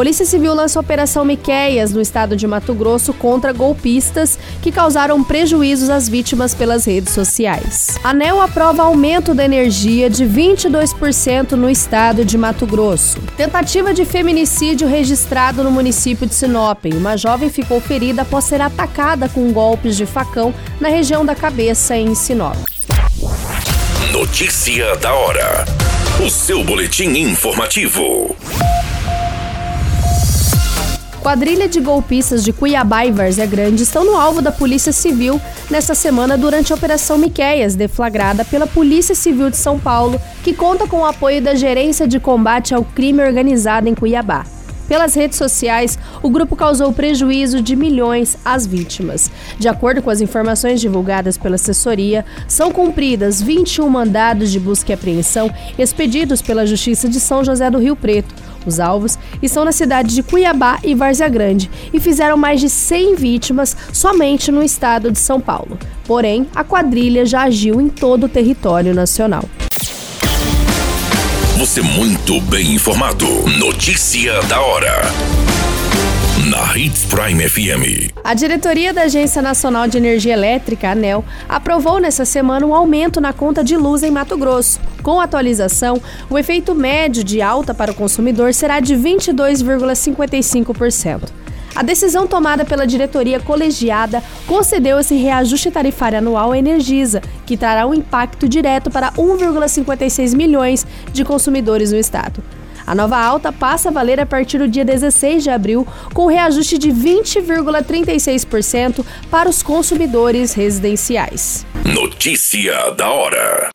Polícia Civil lança a Operação Miqueias no estado de Mato Grosso contra golpistas que causaram prejuízos às vítimas pelas redes sociais. ANEL aprova aumento da energia de 22% no estado de Mato Grosso. Tentativa de feminicídio registrado no município de Sinop. Uma jovem ficou ferida após ser atacada com golpes de facão na região da cabeça em Sinop. Notícia da hora. O seu boletim informativo. Quadrilha de golpistas de Cuiabá e Várzea Grande estão no alvo da Polícia Civil nesta semana durante a Operação Miqueias, deflagrada pela Polícia Civil de São Paulo, que conta com o apoio da Gerência de Combate ao Crime Organizado em Cuiabá. Pelas redes sociais, o grupo causou prejuízo de milhões às vítimas. De acordo com as informações divulgadas pela assessoria, são cumpridas 21 mandados de busca e apreensão expedidos pela Justiça de São José do Rio Preto os alvos estão na cidade de Cuiabá e Várzea Grande e fizeram mais de 100 vítimas somente no estado de São Paulo. Porém, a quadrilha já agiu em todo o território nacional. Você muito bem informado. Notícia da hora na Hits Prime FM. A diretoria da Agência Nacional de Energia Elétrica, ANEL, aprovou nessa semana um aumento na conta de luz em Mato Grosso. Com a atualização, o efeito médio de alta para o consumidor será de 22,55%. A decisão tomada pela diretoria colegiada concedeu esse reajuste tarifário anual à Energisa, que trará um impacto direto para 1,56 milhões de consumidores no estado. A nova alta passa a valer a partir do dia 16 de abril, com reajuste de 20,36% para os consumidores residenciais. Notícia da hora.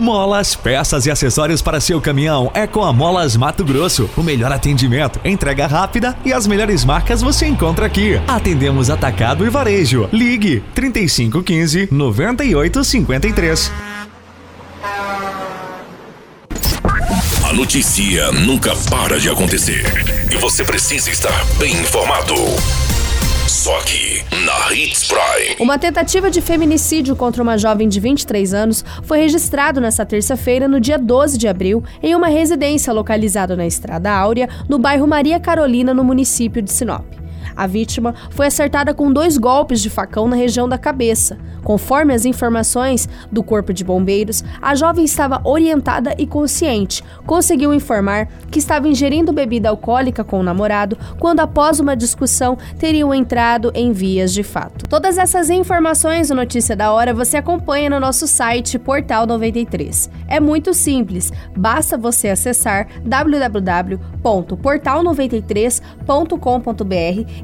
Molas, peças e acessórios para seu caminhão é com a Molas Mato Grosso. O melhor atendimento, entrega rápida e as melhores marcas você encontra aqui. Atendemos atacado e varejo. Ligue 3515 9853. A notícia nunca para de acontecer e você precisa estar bem informado. Só aqui, na Hits Prime. Uma tentativa de feminicídio contra uma jovem de 23 anos foi registrado nesta terça-feira, no dia 12 de abril, em uma residência localizada na Estrada Áurea, no bairro Maria Carolina, no município de Sinop. A vítima foi acertada com dois golpes de facão na região da cabeça. Conforme as informações do Corpo de Bombeiros, a jovem estava orientada e consciente. Conseguiu informar que estava ingerindo bebida alcoólica com o namorado quando, após uma discussão, teriam entrado em vias de fato. Todas essas informações do Notícia da Hora você acompanha no nosso site Portal 93. É muito simples, basta você acessar www.portal93.com.br